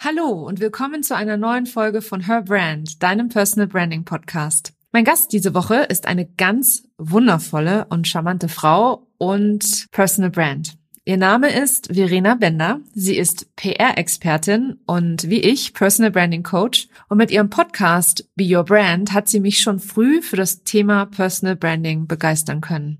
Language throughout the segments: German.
Hallo und willkommen zu einer neuen Folge von Her Brand, deinem Personal Branding Podcast. Mein Gast diese Woche ist eine ganz wundervolle und charmante Frau und Personal Brand. Ihr Name ist Verena Bender. Sie ist PR-Expertin und wie ich Personal Branding Coach. Und mit ihrem Podcast Be Your Brand hat sie mich schon früh für das Thema Personal Branding begeistern können.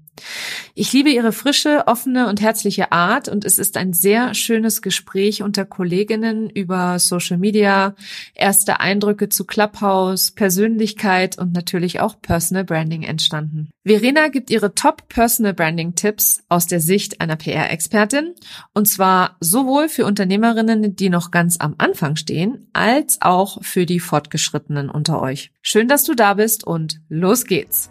Ich liebe ihre frische, offene und herzliche Art und es ist ein sehr schönes Gespräch unter Kolleginnen über Social Media, erste Eindrücke zu Clubhouse, Persönlichkeit und natürlich auch Personal Branding entstanden. Verena gibt ihre Top Personal Branding Tipps aus der Sicht einer PR-Expertin und zwar sowohl für Unternehmerinnen, die noch ganz am Anfang stehen, als auch für die Fortgeschrittenen unter euch. Schön, dass du da bist und los geht's!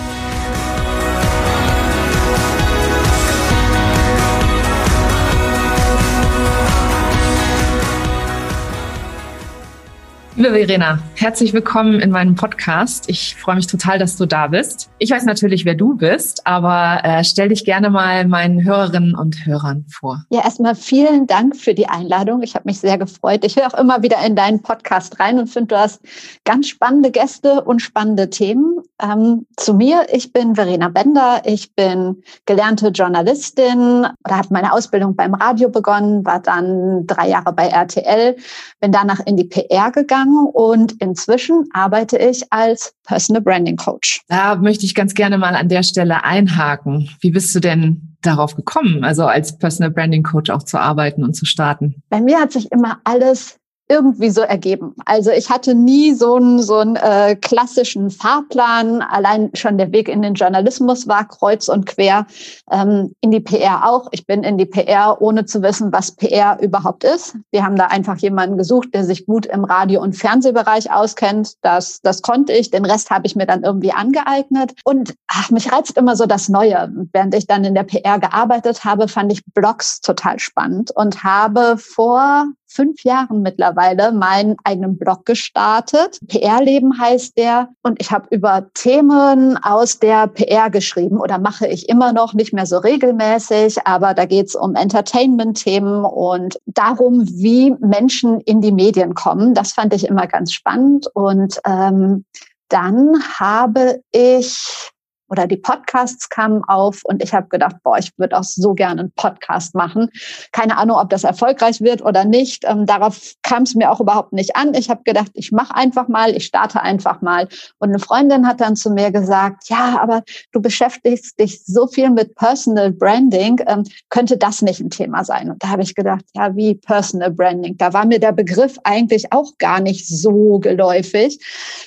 Liebe Verena, herzlich willkommen in meinem Podcast. Ich freue mich total, dass du da bist. Ich weiß natürlich, wer du bist, aber äh, stell dich gerne mal meinen Hörerinnen und Hörern vor. Ja, erstmal vielen Dank für die Einladung. Ich habe mich sehr gefreut. Ich höre auch immer wieder in deinen Podcast rein und finde, du hast ganz spannende Gäste und spannende Themen. Ähm, zu mir, ich bin Verena Bender. Ich bin gelernte Journalistin oder habe meine Ausbildung beim Radio begonnen, war dann drei Jahre bei RTL, bin danach in die PR gegangen und inzwischen arbeite ich als Personal Branding Coach. Da möchte ich ganz gerne mal an der Stelle einhaken. Wie bist du denn darauf gekommen, also als Personal Branding Coach auch zu arbeiten und zu starten? Bei mir hat sich immer alles irgendwie so ergeben. Also ich hatte nie so einen, so einen äh, klassischen Fahrplan. Allein schon der Weg in den Journalismus war kreuz und quer. Ähm, in die PR auch. Ich bin in die PR, ohne zu wissen, was PR überhaupt ist. Wir haben da einfach jemanden gesucht, der sich gut im Radio- und Fernsehbereich auskennt. Das, das konnte ich. Den Rest habe ich mir dann irgendwie angeeignet. Und ach, mich reizt immer so das Neue. Während ich dann in der PR gearbeitet habe, fand ich Blogs total spannend und habe vor fünf Jahren mittlerweile meinen eigenen Blog gestartet. PR-Leben heißt der. Und ich habe über Themen aus der PR geschrieben oder mache ich immer noch nicht mehr so regelmäßig. Aber da geht es um Entertainment-Themen und darum, wie Menschen in die Medien kommen. Das fand ich immer ganz spannend. Und ähm, dann habe ich oder die Podcasts kamen auf und ich habe gedacht, boah, ich würde auch so gerne einen Podcast machen. Keine Ahnung, ob das erfolgreich wird oder nicht. Ähm, darauf kam es mir auch überhaupt nicht an. Ich habe gedacht, ich mache einfach mal, ich starte einfach mal. Und eine Freundin hat dann zu mir gesagt, ja, aber du beschäftigst dich so viel mit Personal Branding, ähm, könnte das nicht ein Thema sein? Und da habe ich gedacht, ja, wie Personal Branding? Da war mir der Begriff eigentlich auch gar nicht so geläufig.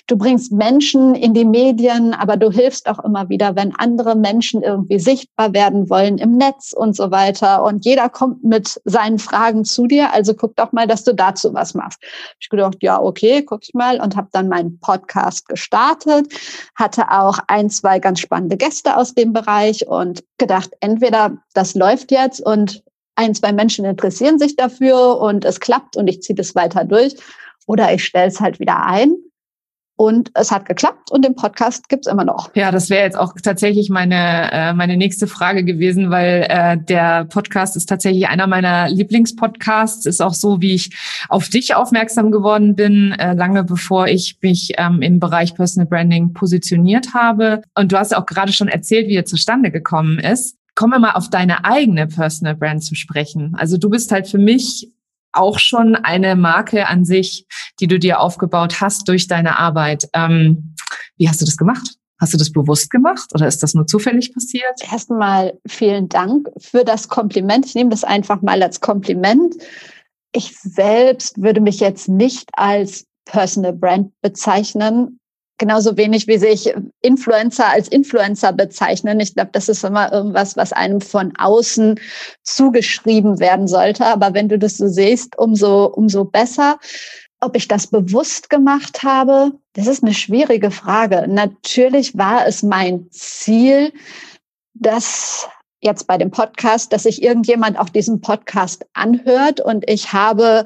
Du bringst Menschen in die Medien, aber du hilfst auch immer wieder wieder, wenn andere Menschen irgendwie sichtbar werden wollen im Netz und so weiter. Und jeder kommt mit seinen Fragen zu dir. Also guck doch mal, dass du dazu was machst. Ich gedacht, ja, okay, guck ich mal und habe dann meinen Podcast gestartet, hatte auch ein, zwei ganz spannende Gäste aus dem Bereich und gedacht, entweder das läuft jetzt und ein, zwei Menschen interessieren sich dafür und es klappt und ich ziehe das weiter durch oder ich stelle es halt wieder ein. Und es hat geklappt und den Podcast gibt's immer noch. Ja, das wäre jetzt auch tatsächlich meine, äh, meine nächste Frage gewesen, weil äh, der Podcast ist tatsächlich einer meiner Lieblingspodcasts. Ist auch so, wie ich auf dich aufmerksam geworden bin, äh, lange bevor ich mich ähm, im Bereich Personal Branding positioniert habe. Und du hast auch gerade schon erzählt, wie er zustande gekommen ist. Kommen wir mal auf deine eigene Personal Brand zu sprechen. Also du bist halt für mich auch schon eine Marke an sich, die du dir aufgebaut hast durch deine Arbeit. Ähm, wie hast du das gemacht? Hast du das bewusst gemacht oder ist das nur zufällig passiert? Erstmal vielen Dank für das Kompliment. Ich nehme das einfach mal als Kompliment. Ich selbst würde mich jetzt nicht als Personal Brand bezeichnen genauso wenig wie sich Influencer als Influencer bezeichnen. Ich glaube, das ist immer irgendwas, was einem von außen zugeschrieben werden sollte. Aber wenn du das so siehst, umso, umso besser. ob ich das bewusst gemacht habe, das ist eine schwierige Frage. Natürlich war es mein Ziel, dass jetzt bei dem Podcast, dass sich irgendjemand auch diesen Podcast anhört und ich habe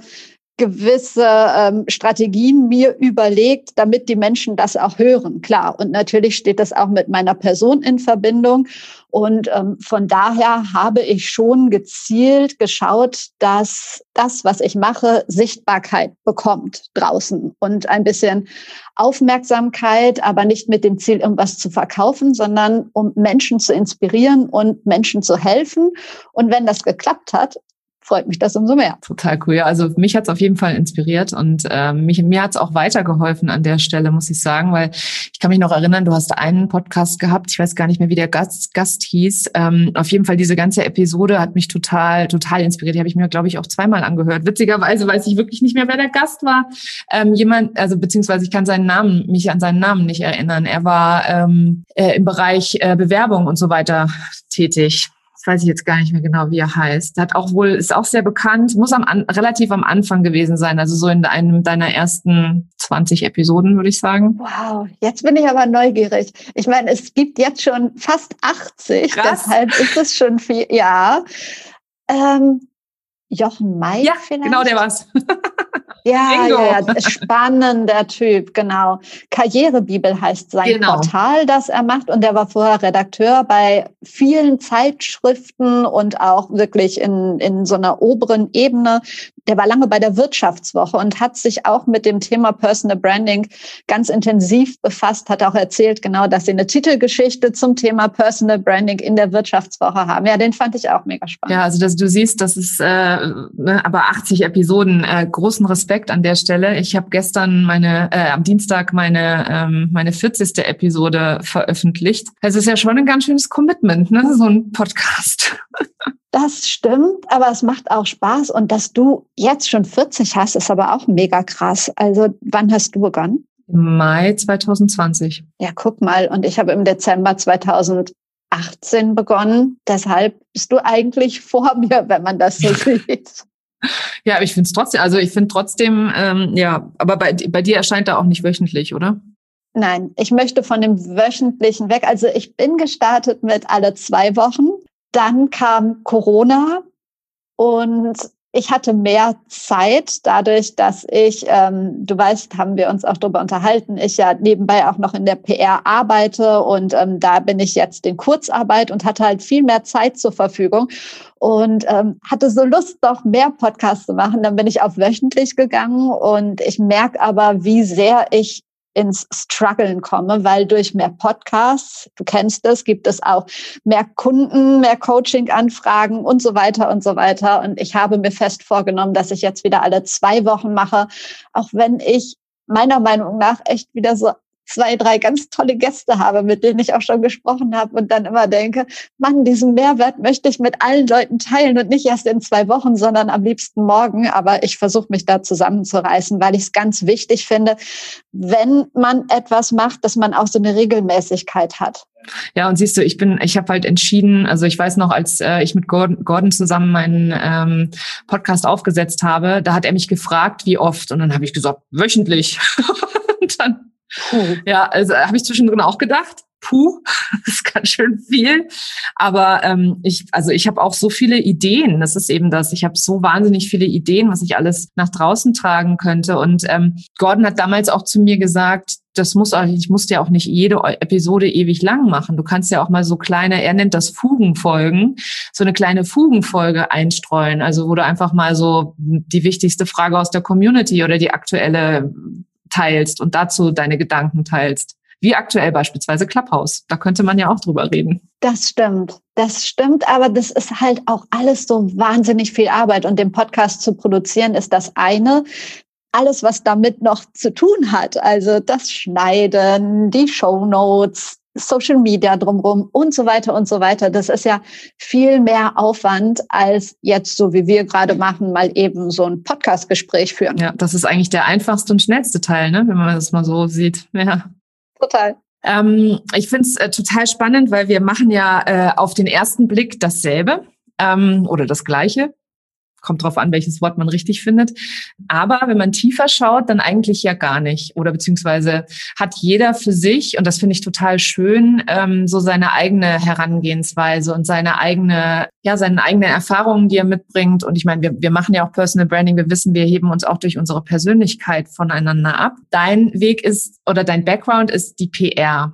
gewisse ähm, Strategien mir überlegt, damit die Menschen das auch hören. Klar. Und natürlich steht das auch mit meiner Person in Verbindung. Und ähm, von daher habe ich schon gezielt geschaut, dass das, was ich mache, Sichtbarkeit bekommt draußen und ein bisschen Aufmerksamkeit, aber nicht mit dem Ziel, irgendwas zu verkaufen, sondern um Menschen zu inspirieren und Menschen zu helfen. Und wenn das geklappt hat, freut mich das umso mehr. Total cool. Ja, also mich hat es auf jeden Fall inspiriert und äh, mich, mir hat es auch weitergeholfen an der Stelle, muss ich sagen, weil ich kann mich noch erinnern, du hast einen Podcast gehabt, ich weiß gar nicht mehr, wie der Gast, Gast hieß. Ähm, auf jeden Fall diese ganze Episode hat mich total, total inspiriert. Die habe ich mir, glaube ich, auch zweimal angehört. Witzigerweise weiß ich wirklich nicht mehr, wer der Gast war. Ähm, jemand, also beziehungsweise ich kann seinen Namen, mich an seinen Namen nicht erinnern. Er war ähm, äh, im Bereich äh, Bewerbung und so weiter tätig weiß ich jetzt gar nicht mehr genau, wie er heißt. Hat auch wohl, ist auch sehr bekannt, muss am an, relativ am Anfang gewesen sein, also so in einem deiner ersten 20 Episoden, würde ich sagen. Wow, jetzt bin ich aber neugierig. Ich meine, es gibt jetzt schon fast 80, Krass. deshalb ist es schon viel, ja. Ähm, Jochen May ja, vielleicht? genau, der war's. Ja, ja, ja, spannender Typ, genau. Karrierebibel heißt sein genau. Portal, das er macht. Und er war vorher Redakteur bei vielen Zeitschriften und auch wirklich in, in so einer oberen Ebene der war lange bei der Wirtschaftswoche und hat sich auch mit dem Thema Personal Branding ganz intensiv befasst, hat auch erzählt, genau, dass sie eine Titelgeschichte zum Thema Personal Branding in der Wirtschaftswoche haben. Ja, den fand ich auch mega spannend. Ja, also dass du siehst, das ist äh, ne, aber 80 Episoden, äh, großen Respekt an der Stelle. Ich habe gestern meine, äh, am Dienstag meine, ähm, meine 40. Episode veröffentlicht. Es ist ja schon ein ganz schönes Commitment, ne, so ein Podcast. Das stimmt, aber es macht auch Spaß. Und dass du jetzt schon 40 hast, ist aber auch mega krass. Also wann hast du begonnen? Mai 2020. Ja, guck mal. Und ich habe im Dezember 2018 begonnen. Deshalb bist du eigentlich vor mir, wenn man das so sieht. Ja, aber ich finde es trotzdem, also ich finde trotzdem, ähm, ja, aber bei, bei dir erscheint er auch nicht wöchentlich, oder? Nein, ich möchte von dem wöchentlichen weg. Also ich bin gestartet mit alle zwei Wochen. Dann kam Corona und ich hatte mehr Zeit, dadurch, dass ich, ähm, du weißt, haben wir uns auch darüber unterhalten, ich ja nebenbei auch noch in der PR arbeite und ähm, da bin ich jetzt in Kurzarbeit und hatte halt viel mehr Zeit zur Verfügung und ähm, hatte so Lust, doch mehr Podcasts zu machen. Dann bin ich auf wöchentlich gegangen und ich merke aber, wie sehr ich ins Struggeln komme, weil durch mehr Podcasts, du kennst das, gibt es auch mehr Kunden, mehr Coaching-Anfragen und so weiter und so weiter. Und ich habe mir fest vorgenommen, dass ich jetzt wieder alle zwei Wochen mache, auch wenn ich meiner Meinung nach echt wieder so zwei, drei ganz tolle Gäste habe, mit denen ich auch schon gesprochen habe und dann immer denke, Mann, diesen Mehrwert möchte ich mit allen Leuten teilen und nicht erst in zwei Wochen, sondern am liebsten morgen. Aber ich versuche mich da zusammenzureißen, weil ich es ganz wichtig finde, wenn man etwas macht, dass man auch so eine Regelmäßigkeit hat. Ja, und siehst du, ich bin, ich habe halt entschieden, also ich weiß noch, als äh, ich mit Gordon, Gordon zusammen meinen ähm, Podcast aufgesetzt habe, da hat er mich gefragt, wie oft, und dann habe ich gesagt, wöchentlich. und dann Puh. Ja, also habe ich zwischendrin auch gedacht. Puh, das ist ganz schön viel. Aber ähm, ich, also ich habe auch so viele Ideen. Das ist eben das. Ich habe so wahnsinnig viele Ideen, was ich alles nach draußen tragen könnte. Und ähm, Gordon hat damals auch zu mir gesagt, das muss auch, ich muss ja auch nicht jede Episode ewig lang machen. Du kannst ja auch mal so kleine, er nennt das Fugenfolgen, so eine kleine Fugenfolge einstreuen. Also wo du einfach mal so die wichtigste Frage aus der Community oder die aktuelle teilst und dazu deine Gedanken teilst. Wie aktuell beispielsweise Clubhouse. Da könnte man ja auch drüber reden. Das stimmt. Das stimmt, aber das ist halt auch alles so wahnsinnig viel Arbeit. Und den Podcast zu produzieren ist das eine alles, was damit noch zu tun hat, also das Schneiden, die Show Notes, Social Media drumherum und so weiter und so weiter. Das ist ja viel mehr Aufwand als jetzt, so wie wir gerade machen, mal eben so ein Podcast-Gespräch führen. Ja, das ist eigentlich der einfachste und schnellste Teil, ne? wenn man das mal so sieht. Ja. Total. Ähm, ich finde es äh, total spannend, weil wir machen ja äh, auf den ersten Blick dasselbe ähm, oder das Gleiche. Kommt drauf an, welches Wort man richtig findet. Aber wenn man tiefer schaut, dann eigentlich ja gar nicht. Oder beziehungsweise hat jeder für sich, und das finde ich total schön, ähm, so seine eigene Herangehensweise und seine eigene, ja, seine eigenen Erfahrungen, die er mitbringt. Und ich meine, wir, wir machen ja auch Personal Branding. Wir wissen, wir heben uns auch durch unsere Persönlichkeit voneinander ab. Dein Weg ist oder dein Background ist die PR.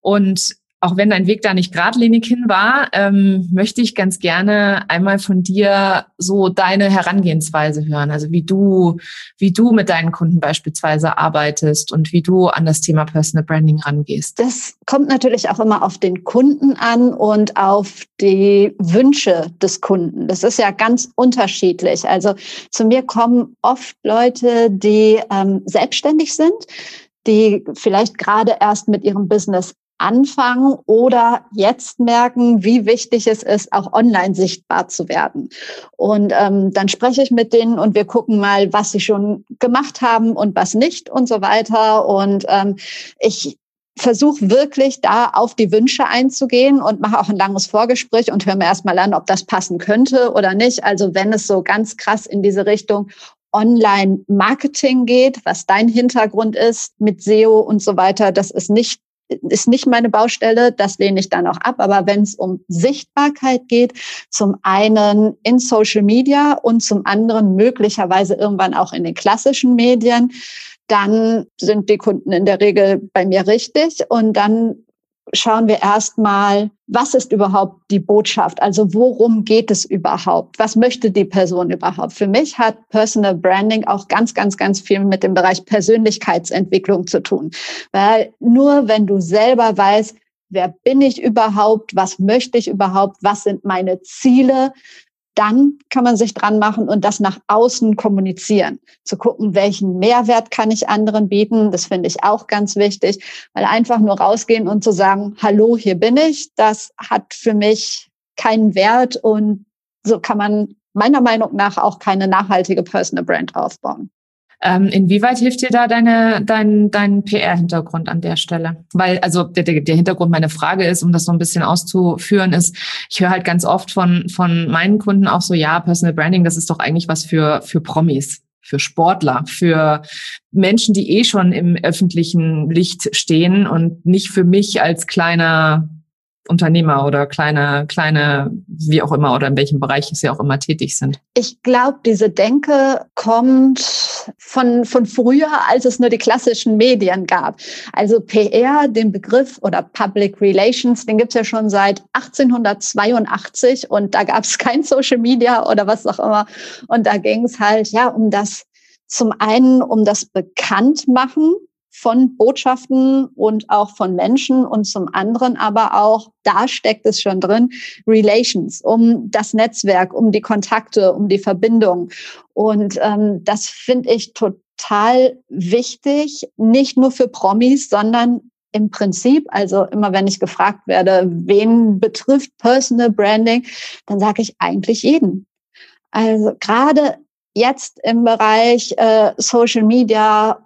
Und auch wenn dein Weg da nicht geradlinig hin war, ähm, möchte ich ganz gerne einmal von dir so deine Herangehensweise hören. Also wie du, wie du mit deinen Kunden beispielsweise arbeitest und wie du an das Thema Personal Branding rangehst. Das kommt natürlich auch immer auf den Kunden an und auf die Wünsche des Kunden. Das ist ja ganz unterschiedlich. Also zu mir kommen oft Leute, die ähm, selbstständig sind die vielleicht gerade erst mit ihrem Business anfangen oder jetzt merken, wie wichtig es ist, auch online sichtbar zu werden. Und ähm, dann spreche ich mit denen und wir gucken mal, was sie schon gemacht haben und was nicht und so weiter. Und ähm, ich versuche wirklich da auf die Wünsche einzugehen und mache auch ein langes Vorgespräch und höre mir erstmal an, ob das passen könnte oder nicht. Also wenn es so ganz krass in diese Richtung Online-Marketing geht, was dein Hintergrund ist mit SEO und so weiter, das ist nicht ist nicht meine Baustelle, das lehne ich dann auch ab. Aber wenn es um Sichtbarkeit geht, zum einen in Social Media und zum anderen möglicherweise irgendwann auch in den klassischen Medien, dann sind die Kunden in der Regel bei mir richtig und dann schauen wir erstmal, was ist überhaupt die Botschaft? Also worum geht es überhaupt? Was möchte die Person überhaupt? Für mich hat Personal Branding auch ganz, ganz, ganz viel mit dem Bereich Persönlichkeitsentwicklung zu tun. Weil nur wenn du selber weißt, wer bin ich überhaupt? Was möchte ich überhaupt? Was sind meine Ziele? Dann kann man sich dran machen und das nach außen kommunizieren. Zu gucken, welchen Mehrwert kann ich anderen bieten. Das finde ich auch ganz wichtig, weil einfach nur rausgehen und zu sagen, hallo, hier bin ich, das hat für mich keinen Wert und so kann man meiner Meinung nach auch keine nachhaltige Personal Brand aufbauen. Ähm, inwieweit hilft dir da deine, dein, dein PR-Hintergrund an der Stelle? Weil, also der, der Hintergrund meiner Frage ist, um das so ein bisschen auszuführen, ist, ich höre halt ganz oft von, von meinen Kunden auch so, ja, Personal Branding, das ist doch eigentlich was für, für Promis für Sportler, für Menschen, die eh schon im öffentlichen Licht stehen und nicht für mich als kleiner Unternehmer oder kleine, kleine, wie auch immer, oder in welchem Bereich sie auch immer tätig sind? Ich glaube, diese Denke kommt von, von früher, als es nur die klassischen Medien gab. Also PR, den Begriff oder Public Relations, den gibt's ja schon seit 1882 und da gab es kein Social Media oder was auch immer. Und da ging es halt ja um das zum einen um das Bekanntmachen von Botschaften und auch von Menschen und zum anderen aber auch, da steckt es schon drin, Relations, um das Netzwerk, um die Kontakte, um die Verbindung. Und ähm, das finde ich total wichtig, nicht nur für Promis, sondern im Prinzip, also immer wenn ich gefragt werde, wen betrifft Personal Branding, dann sage ich eigentlich jeden. Also gerade jetzt im Bereich äh, Social Media,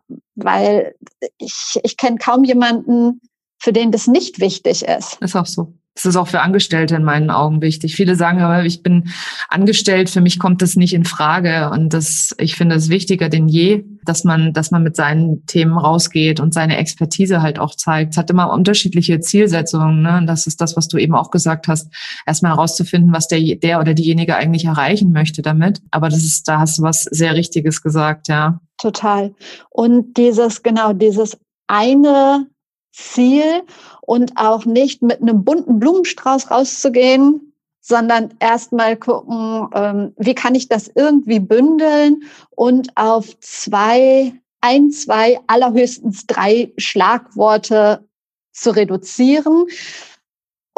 weil ich, ich kenne kaum jemanden, für den das nicht wichtig ist. Ist auch so. Das ist auch für Angestellte in meinen Augen wichtig. Viele sagen aber, ich bin angestellt, für mich kommt das nicht in Frage. Und das, ich finde es wichtiger denn je, dass man, dass man mit seinen Themen rausgeht und seine Expertise halt auch zeigt. Es hat immer unterschiedliche Zielsetzungen. Ne? Und das ist das, was du eben auch gesagt hast. Erstmal herauszufinden, was der, der oder diejenige eigentlich erreichen möchte damit. Aber das ist, da hast du was sehr Richtiges gesagt, ja. Total. Und dieses, genau, dieses eine Ziel und auch nicht mit einem bunten Blumenstrauß rauszugehen, sondern erstmal gucken, ähm, wie kann ich das irgendwie bündeln und auf zwei, ein, zwei, allerhöchstens drei Schlagworte zu reduzieren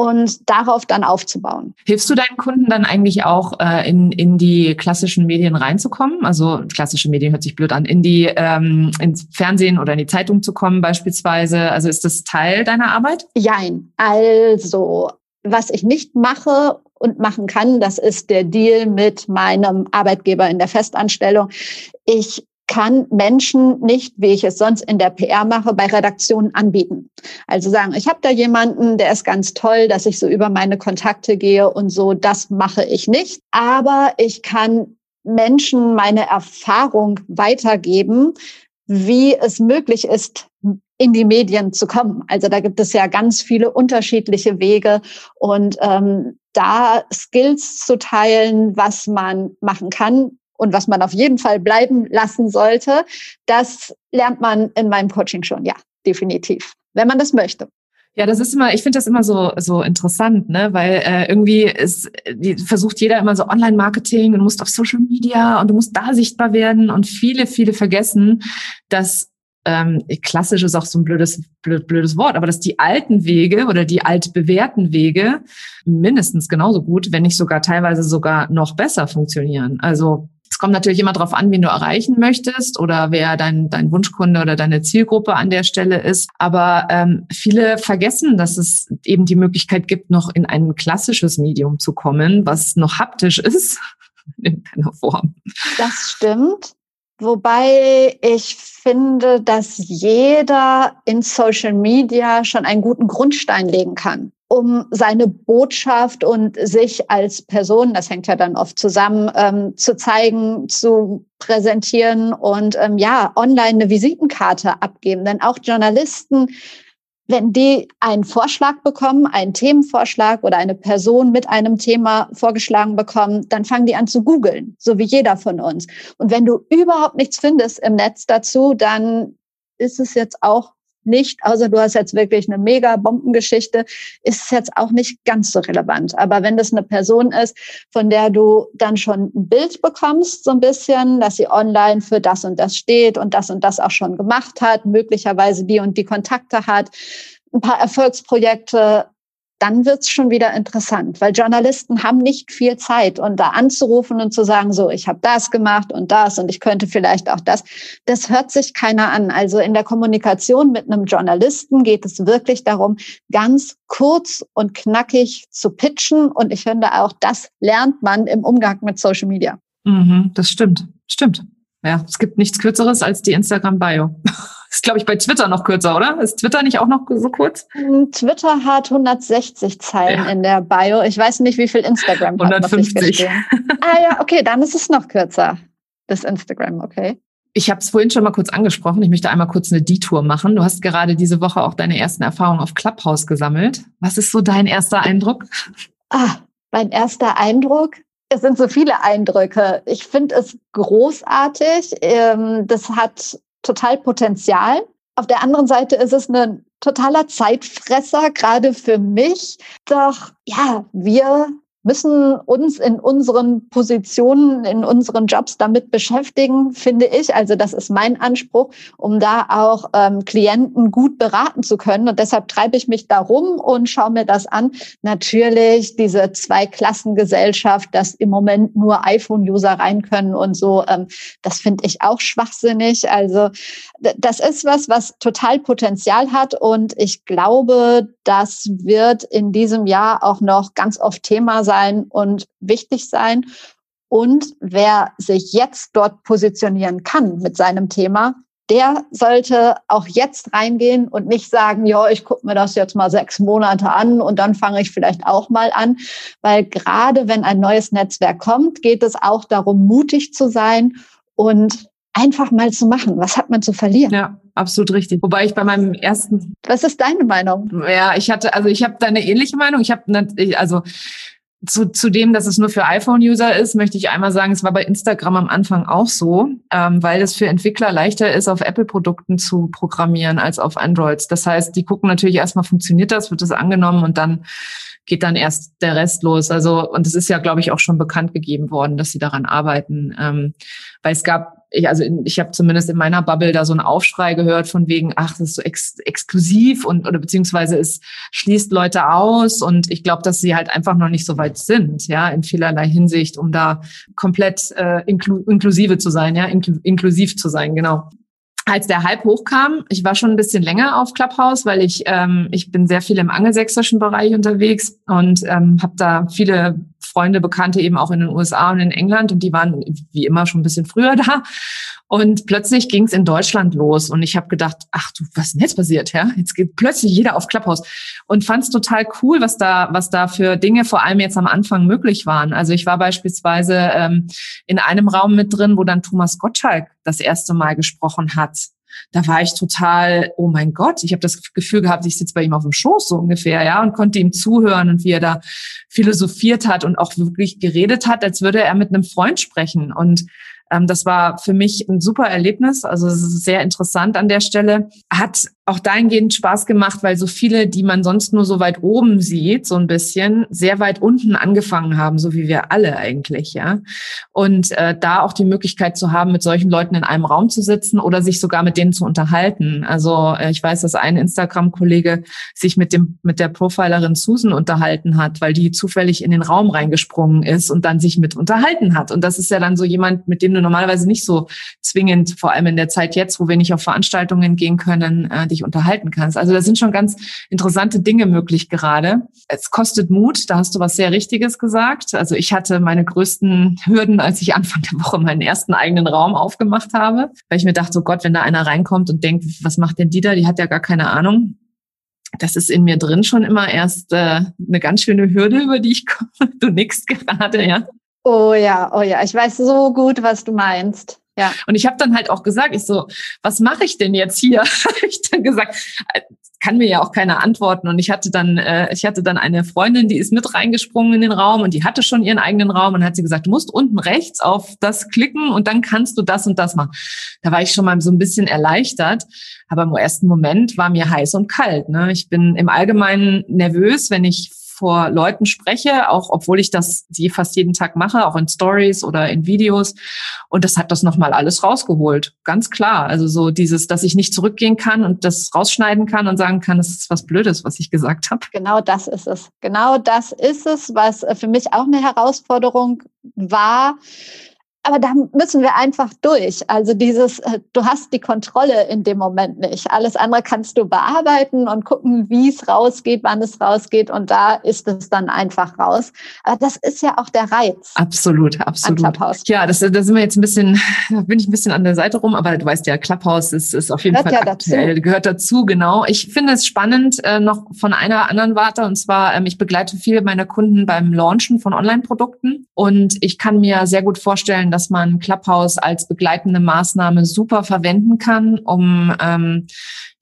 und darauf dann aufzubauen. Hilfst du deinen Kunden dann eigentlich auch äh, in, in die klassischen Medien reinzukommen? Also klassische Medien hört sich blöd an, in die ähm, ins Fernsehen oder in die Zeitung zu kommen beispielsweise. Also ist das Teil deiner Arbeit? Jein. Also was ich nicht mache und machen kann, das ist der Deal mit meinem Arbeitgeber in der Festanstellung. Ich kann Menschen nicht, wie ich es sonst in der PR mache, bei Redaktionen anbieten. Also sagen, ich habe da jemanden, der ist ganz toll, dass ich so über meine Kontakte gehe und so, das mache ich nicht. Aber ich kann Menschen meine Erfahrung weitergeben, wie es möglich ist, in die Medien zu kommen. Also da gibt es ja ganz viele unterschiedliche Wege und ähm, da Skills zu teilen, was man machen kann und was man auf jeden Fall bleiben lassen sollte, das lernt man in meinem Coaching schon, ja, definitiv, wenn man das möchte. Ja, das ist immer, ich finde das immer so so interessant, ne, weil äh, irgendwie ist die, versucht jeder immer so Online-Marketing und du musst auf Social Media und du musst da sichtbar werden und viele viele vergessen, dass ähm, klassisch ist auch so ein blödes blöd, blödes Wort, aber dass die alten Wege oder die altbewährten Wege mindestens genauso gut, wenn nicht sogar teilweise sogar noch besser funktionieren. Also kommt natürlich immer darauf an, wen du erreichen möchtest oder wer dein, dein Wunschkunde oder deine Zielgruppe an der Stelle ist. Aber ähm, viele vergessen, dass es eben die Möglichkeit gibt, noch in ein klassisches Medium zu kommen, was noch haptisch ist in keiner Form. Das stimmt. Wobei ich finde, dass jeder in Social Media schon einen guten Grundstein legen kann um seine Botschaft und sich als Person, das hängt ja dann oft zusammen, ähm, zu zeigen, zu präsentieren und ähm, ja, online eine Visitenkarte abgeben. Denn auch Journalisten, wenn die einen Vorschlag bekommen, einen Themenvorschlag oder eine Person mit einem Thema vorgeschlagen bekommen, dann fangen die an zu googeln, so wie jeder von uns. Und wenn du überhaupt nichts findest im Netz dazu, dann ist es jetzt auch nicht, außer du hast jetzt wirklich eine mega Bombengeschichte, ist es jetzt auch nicht ganz so relevant. Aber wenn das eine Person ist, von der du dann schon ein Bild bekommst, so ein bisschen, dass sie online für das und das steht und das und das auch schon gemacht hat, möglicherweise die und die Kontakte hat, ein paar Erfolgsprojekte dann wird's schon wieder interessant, weil Journalisten haben nicht viel Zeit und da anzurufen und zu sagen, so, ich habe das gemacht und das und ich könnte vielleicht auch das, das hört sich keiner an. Also in der Kommunikation mit einem Journalisten geht es wirklich darum, ganz kurz und knackig zu pitchen und ich finde auch, das lernt man im Umgang mit Social Media. Mhm, das stimmt, stimmt. Ja, es gibt nichts Kürzeres als die Instagram-Bio. Ist, glaube ich, bei Twitter noch kürzer, oder? Ist Twitter nicht auch noch so kurz? Hm, Twitter hat 160 Zeilen ja. in der Bio. Ich weiß nicht, wie viel Instagram 150. hat. ah ja, okay, dann ist es noch kürzer. Das Instagram, okay. Ich habe es vorhin schon mal kurz angesprochen. Ich möchte einmal kurz eine Detour machen. Du hast gerade diese Woche auch deine ersten Erfahrungen auf Clubhouse gesammelt. Was ist so dein erster Eindruck? Ah, mein erster Eindruck. Es sind so viele Eindrücke. Ich finde es großartig. Ähm, das hat total Potenzial. Auf der anderen Seite ist es ein totaler Zeitfresser, gerade für mich. Doch ja, wir müssen uns in unseren Positionen, in unseren Jobs damit beschäftigen, finde ich. Also das ist mein Anspruch, um da auch ähm, Klienten gut beraten zu können. Und deshalb treibe ich mich darum und schaue mir das an. Natürlich diese Zweiklassengesellschaft, dass im Moment nur iPhone-User rein können und so, ähm, das finde ich auch schwachsinnig. Also das ist was, was total Potenzial hat. Und ich glaube, das wird in diesem Jahr auch noch ganz oft Thema sein sein und wichtig sein. Und wer sich jetzt dort positionieren kann mit seinem Thema, der sollte auch jetzt reingehen und nicht sagen, ja, ich gucke mir das jetzt mal sechs Monate an und dann fange ich vielleicht auch mal an. Weil gerade wenn ein neues Netzwerk kommt, geht es auch darum, mutig zu sein und einfach mal zu machen. Was hat man zu verlieren? Ja, absolut richtig. Wobei ich bei meinem ersten. Was ist deine Meinung? Ja, ich hatte, also ich habe da eine ähnliche Meinung. Ich habe, also zu, zu dem, dass es nur für iPhone-User ist, möchte ich einmal sagen, es war bei Instagram am Anfang auch so, ähm, weil es für Entwickler leichter ist, auf Apple-Produkten zu programmieren als auf Androids. Das heißt, die gucken natürlich erstmal, funktioniert das, wird das angenommen und dann geht dann erst der Rest los. Also, und es ist ja, glaube ich, auch schon bekannt gegeben worden, dass sie daran arbeiten. Ähm, weil es gab ich, also ich habe zumindest in meiner Bubble da so einen Aufschrei gehört von wegen, ach, das ist so ex exklusiv und oder beziehungsweise es schließt Leute aus und ich glaube, dass sie halt einfach noch nicht so weit sind, ja, in vielerlei Hinsicht, um da komplett äh, inklu inklusive zu sein, ja, inklu inklusiv zu sein, genau. Als der Hype hochkam, ich war schon ein bisschen länger auf Clubhouse, weil ich ähm, ich bin sehr viel im angelsächsischen Bereich unterwegs und ähm, habe da viele Freunde, Bekannte eben auch in den USA und in England und die waren wie immer schon ein bisschen früher da. Und plötzlich ging es in Deutschland los und ich habe gedacht, ach du, was ist denn jetzt passiert? Ja, jetzt geht plötzlich jeder auf Clubhouse und fand es total cool, was da, was da für Dinge vor allem jetzt am Anfang möglich waren. Also ich war beispielsweise ähm, in einem Raum mit drin, wo dann Thomas Gottschalk das erste Mal gesprochen hat da war ich total, oh mein Gott, ich habe das Gefühl gehabt, ich sitze bei ihm auf dem Schoß so ungefähr, ja, und konnte ihm zuhören und wie er da philosophiert hat und auch wirklich geredet hat, als würde er mit einem Freund sprechen. Und ähm, das war für mich ein super Erlebnis. Also es ist sehr interessant an der Stelle. Hat auch dahingehend Spaß gemacht, weil so viele, die man sonst nur so weit oben sieht, so ein bisschen, sehr weit unten angefangen haben, so wie wir alle eigentlich, ja. Und äh, da auch die Möglichkeit zu haben, mit solchen Leuten in einem Raum zu sitzen oder sich sogar mit denen zu unterhalten. Also äh, ich weiß, dass ein Instagram-Kollege sich mit dem mit der Profilerin Susan unterhalten hat, weil die zufällig in den Raum reingesprungen ist und dann sich mit unterhalten hat. Und das ist ja dann so jemand, mit dem du normalerweise nicht so zwingend, vor allem in der Zeit jetzt, wo wir nicht auf Veranstaltungen gehen können, äh, dich unterhalten kannst. Also da sind schon ganz interessante Dinge möglich gerade. Es kostet Mut, da hast du was sehr Richtiges gesagt. Also ich hatte meine größten Hürden, als ich Anfang der Woche meinen ersten eigenen Raum aufgemacht habe, weil ich mir dachte, oh Gott, wenn da einer reinkommt und denkt, was macht denn die da? Die hat ja gar keine Ahnung das ist in mir drin schon immer erst äh, eine ganz schöne Hürde, über die ich komme. Du nickst gerade, ja. Oh ja, oh ja, ich weiß so gut, was du meinst. Ja. Und ich habe dann halt auch gesagt, ich so, was mache ich denn jetzt hier? ich dann gesagt, äh, kann mir ja auch keiner antworten. Und ich hatte dann, äh, ich hatte dann eine Freundin, die ist mit reingesprungen in den Raum und die hatte schon ihren eigenen Raum und hat sie gesagt, du musst unten rechts auf das klicken und dann kannst du das und das machen. Da war ich schon mal so ein bisschen erleichtert. Aber im ersten Moment war mir heiß und kalt. Ne? Ich bin im Allgemeinen nervös, wenn ich vor Leuten spreche, auch obwohl ich das sie fast jeden Tag mache, auch in Stories oder in Videos. Und das hat das nochmal alles rausgeholt. Ganz klar. Also so dieses, dass ich nicht zurückgehen kann und das rausschneiden kann und sagen kann, es ist was Blödes, was ich gesagt habe. Genau das ist es. Genau das ist es, was für mich auch eine Herausforderung war aber da müssen wir einfach durch. Also dieses, äh, du hast die Kontrolle in dem Moment nicht. Alles andere kannst du bearbeiten und gucken, wie es rausgeht, wann es rausgeht und da ist es dann einfach raus. Aber das ist ja auch der Reiz. Absolut, absolut. Ja, das, da sind wir jetzt ein bisschen, da bin ich ein bisschen an der Seite rum, aber du weißt ja, Clubhouse ist, ist auf jeden gehört Fall ja aktuell, dazu. gehört dazu, genau. Ich finde es spannend, äh, noch von einer anderen Warte und zwar, ähm, ich begleite viele meiner Kunden beim Launchen von Online-Produkten und ich kann mir sehr gut vorstellen, dass man Clubhouse als begleitende Maßnahme super verwenden kann, um ähm,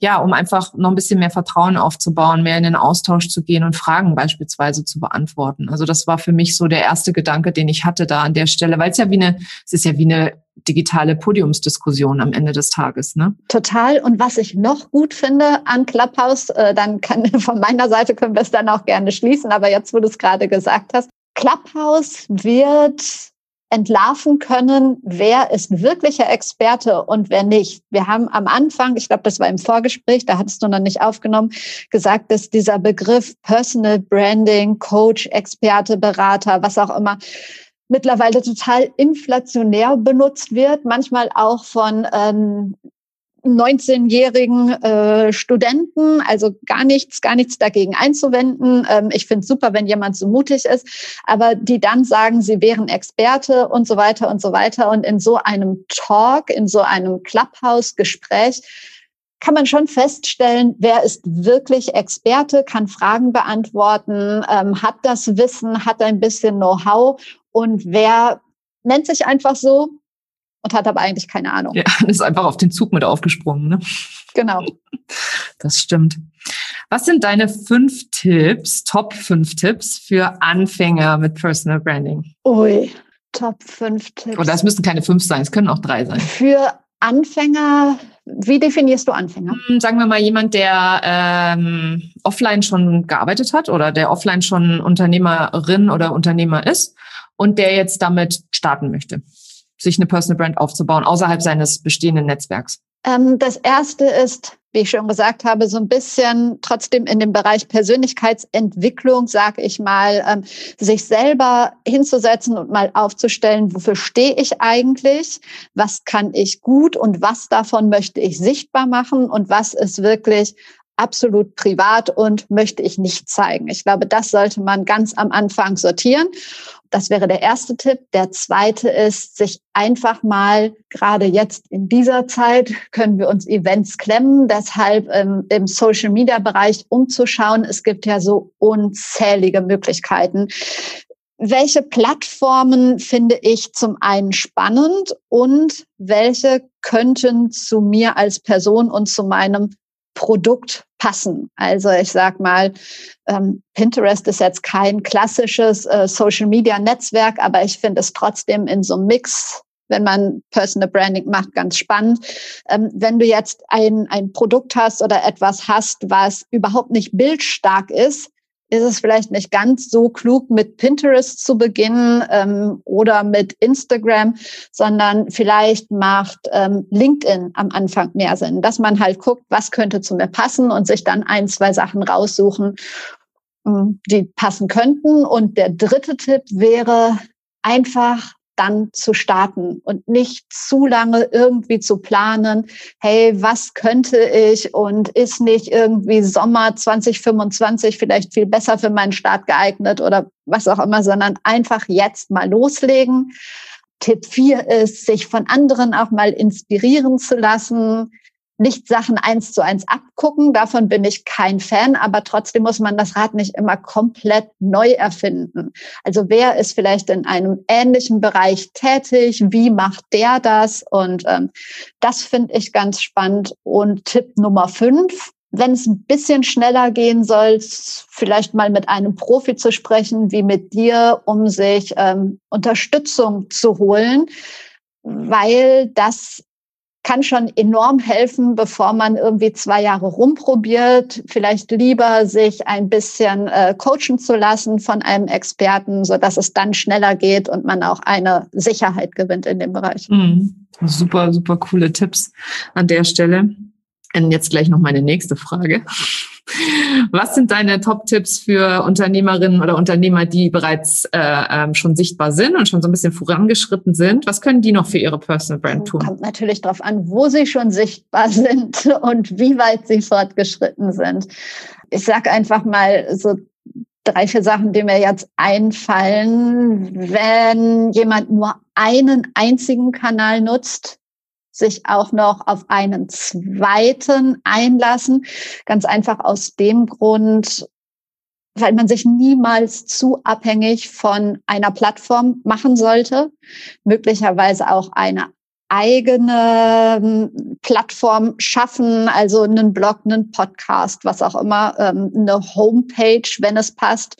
ja, um einfach noch ein bisschen mehr Vertrauen aufzubauen, mehr in den Austausch zu gehen und Fragen beispielsweise zu beantworten. Also das war für mich so der erste Gedanke, den ich hatte da an der Stelle, weil es ja wie eine, es ist ja wie eine digitale Podiumsdiskussion am Ende des Tages, ne? Total. Und was ich noch gut finde an Clubhouse, äh, dann kann von meiner Seite können wir es dann auch gerne schließen, aber jetzt, wo du es gerade gesagt hast, Clubhouse wird entlarven können, wer ist wirklicher Experte und wer nicht. Wir haben am Anfang, ich glaube, das war im Vorgespräch, da hattest du noch nicht aufgenommen, gesagt, dass dieser Begriff Personal Branding, Coach, Experte, Berater, was auch immer, mittlerweile total inflationär benutzt wird, manchmal auch von ähm, 19-jährigen äh, Studenten, also gar nichts, gar nichts dagegen einzuwenden. Ähm, ich finde es super, wenn jemand so mutig ist, aber die dann sagen, sie wären Experte und so weiter und so weiter. Und in so einem Talk, in so einem Clubhouse-Gespräch kann man schon feststellen, wer ist wirklich Experte, kann Fragen beantworten, ähm, hat das Wissen, hat ein bisschen Know-how und wer nennt sich einfach so, und hat aber eigentlich keine Ahnung. Ja, ist einfach auf den Zug mit aufgesprungen. Ne? Genau. Das stimmt. Was sind deine fünf Tipps, Top fünf Tipps für Anfänger mit Personal Branding? Ui, Top fünf Tipps. Oder es müssen keine fünf sein, es können auch drei sein. Für Anfänger, wie definierst du Anfänger? Hm, sagen wir mal jemand, der ähm, offline schon gearbeitet hat oder der offline schon Unternehmerin oder Unternehmer ist und der jetzt damit starten möchte sich eine Personal Brand aufzubauen, außerhalb seines bestehenden Netzwerks? Ähm, das erste ist, wie ich schon gesagt habe, so ein bisschen trotzdem in dem Bereich Persönlichkeitsentwicklung, sage ich mal, ähm, sich selber hinzusetzen und mal aufzustellen, wofür stehe ich eigentlich, was kann ich gut und was davon möchte ich sichtbar machen und was ist wirklich absolut privat und möchte ich nicht zeigen. Ich glaube, das sollte man ganz am Anfang sortieren. Das wäre der erste Tipp. Der zweite ist, sich einfach mal, gerade jetzt in dieser Zeit, können wir uns Events klemmen, deshalb ähm, im Social-Media-Bereich umzuschauen. Es gibt ja so unzählige Möglichkeiten. Welche Plattformen finde ich zum einen spannend und welche könnten zu mir als Person und zu meinem Produkt passen. Also ich sag mal, ähm, Pinterest ist jetzt kein klassisches äh, Social-Media-Netzwerk, aber ich finde es trotzdem in so einem Mix wenn man Personal Branding macht, ganz spannend. Ähm, wenn du jetzt ein, ein Produkt hast oder etwas hast, was überhaupt nicht bildstark ist, ist es vielleicht nicht ganz so klug, mit Pinterest zu beginnen ähm, oder mit Instagram, sondern vielleicht macht ähm, LinkedIn am Anfang mehr Sinn, dass man halt guckt, was könnte zu mir passen und sich dann ein, zwei Sachen raussuchen, ähm, die passen könnten. Und der dritte Tipp wäre einfach dann zu starten und nicht zu lange irgendwie zu planen, hey, was könnte ich und ist nicht irgendwie Sommer 2025 vielleicht viel besser für meinen Start geeignet oder was auch immer, sondern einfach jetzt mal loslegen. Tipp 4 ist, sich von anderen auch mal inspirieren zu lassen, nicht Sachen eins zu eins abgucken. Davon bin ich kein Fan, aber trotzdem muss man das Rad nicht immer komplett neu erfinden. Also wer ist vielleicht in einem ähnlichen Bereich tätig? Wie macht der das? Und ähm, das finde ich ganz spannend. Und Tipp Nummer fünf, wenn es ein bisschen schneller gehen soll, vielleicht mal mit einem Profi zu sprechen, wie mit dir, um sich ähm, Unterstützung zu holen, weil das kann schon enorm helfen, bevor man irgendwie zwei Jahre rumprobiert. Vielleicht lieber sich ein bisschen äh, coachen zu lassen von einem Experten, so dass es dann schneller geht und man auch eine Sicherheit gewinnt in dem Bereich. Mhm. Super, super coole Tipps an der Stelle. Und jetzt gleich noch meine nächste Frage. Was sind deine Top-Tipps für Unternehmerinnen oder Unternehmer, die bereits äh, ähm, schon sichtbar sind und schon so ein bisschen vorangeschritten sind? Was können die noch für ihre Personal Brand tun? Kommt natürlich darauf an, wo sie schon sichtbar sind und wie weit sie fortgeschritten sind. Ich sage einfach mal so drei, vier Sachen, die mir jetzt einfallen. Wenn jemand nur einen einzigen Kanal nutzt, sich auch noch auf einen zweiten einlassen. Ganz einfach aus dem Grund, weil man sich niemals zu abhängig von einer Plattform machen sollte. Möglicherweise auch eine eigene ähm, Plattform schaffen, also einen Blog, einen Podcast, was auch immer, ähm, eine Homepage, wenn es passt.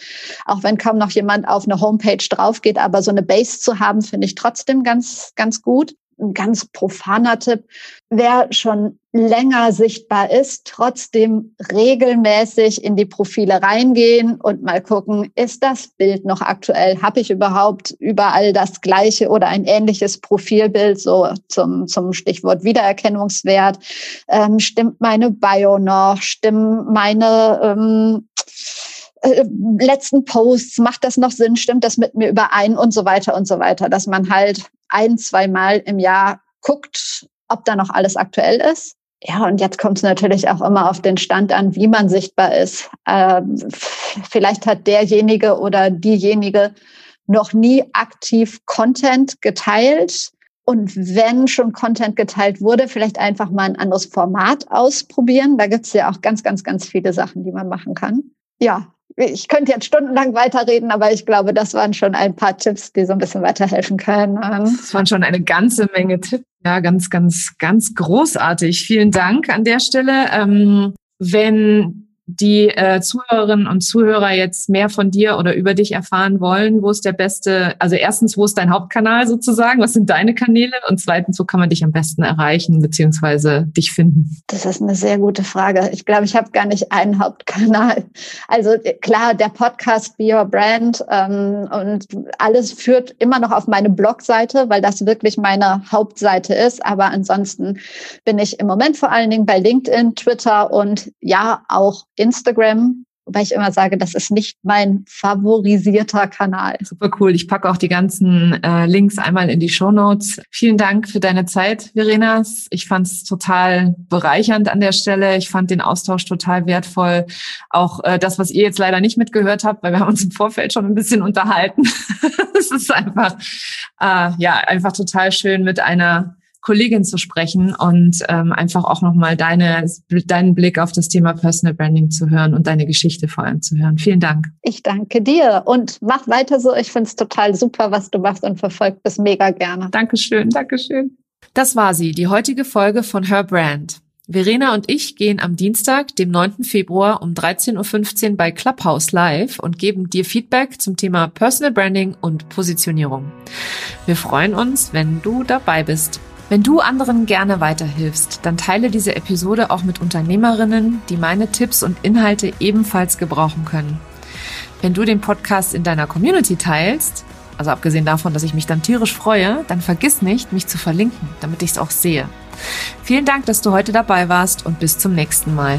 Auch wenn kaum noch jemand auf eine Homepage drauf geht, aber so eine Base zu haben, finde ich trotzdem ganz, ganz gut ein ganz profaner Tipp, wer schon länger sichtbar ist, trotzdem regelmäßig in die Profile reingehen und mal gucken, ist das Bild noch aktuell? Habe ich überhaupt überall das gleiche oder ein ähnliches Profilbild, so zum, zum Stichwort Wiedererkennungswert? Ähm, stimmt meine Bio noch? Stimmen meine ähm, äh, letzten Posts, macht das noch Sinn, stimmt das mit mir überein und so weiter und so weiter, dass man halt ein, zwei Mal im Jahr guckt, ob da noch alles aktuell ist. Ja, und jetzt kommt es natürlich auch immer auf den Stand an, wie man sichtbar ist. Ähm, vielleicht hat derjenige oder diejenige noch nie aktiv Content geteilt. Und wenn schon Content geteilt wurde, vielleicht einfach mal ein anderes Format ausprobieren. Da gibt es ja auch ganz, ganz, ganz viele Sachen, die man machen kann. Ja, ich könnte jetzt stundenlang weiterreden, aber ich glaube, das waren schon ein paar Tipps, die so ein bisschen weiterhelfen können. Das waren schon eine ganze Menge Tipps. Ja, ganz, ganz, ganz großartig. Vielen Dank an der Stelle. Ähm, wenn die äh, Zuhörerinnen und Zuhörer jetzt mehr von dir oder über dich erfahren wollen, wo ist der beste, also erstens, wo ist dein Hauptkanal sozusagen? Was sind deine Kanäle? Und zweitens, wo kann man dich am besten erreichen beziehungsweise dich finden? Das ist eine sehr gute Frage. Ich glaube, ich habe gar nicht einen Hauptkanal. Also klar, der Podcast Be Your Brand ähm, und alles führt immer noch auf meine Blogseite, weil das wirklich meine Hauptseite ist. Aber ansonsten bin ich im Moment vor allen Dingen bei LinkedIn, Twitter und ja auch Instagram Wobei ich immer sage, das ist nicht mein favorisierter Kanal. Super cool. Ich packe auch die ganzen äh, Links einmal in die Show Notes. Vielen Dank für deine Zeit, Verena. Ich fand es total bereichernd an der Stelle. Ich fand den Austausch total wertvoll. Auch äh, das, was ihr jetzt leider nicht mitgehört habt, weil wir haben uns im Vorfeld schon ein bisschen unterhalten. Es ist einfach, äh, ja, einfach total schön mit einer Kollegin zu sprechen und ähm, einfach auch nochmal deine, deinen Blick auf das Thema Personal Branding zu hören und deine Geschichte vor allem zu hören. Vielen Dank. Ich danke dir und mach weiter so. Ich finde es total super, was du machst und verfolgt das mega gerne. Dankeschön, Dankeschön. Das war sie, die heutige Folge von Her Brand. Verena und ich gehen am Dienstag, dem 9. Februar um 13.15 Uhr bei Clubhouse live und geben dir Feedback zum Thema Personal Branding und Positionierung. Wir freuen uns, wenn du dabei bist. Wenn du anderen gerne weiterhilfst, dann teile diese Episode auch mit Unternehmerinnen, die meine Tipps und Inhalte ebenfalls gebrauchen können. Wenn du den Podcast in deiner Community teilst, also abgesehen davon, dass ich mich dann tierisch freue, dann vergiss nicht, mich zu verlinken, damit ich es auch sehe. Vielen Dank, dass du heute dabei warst und bis zum nächsten Mal.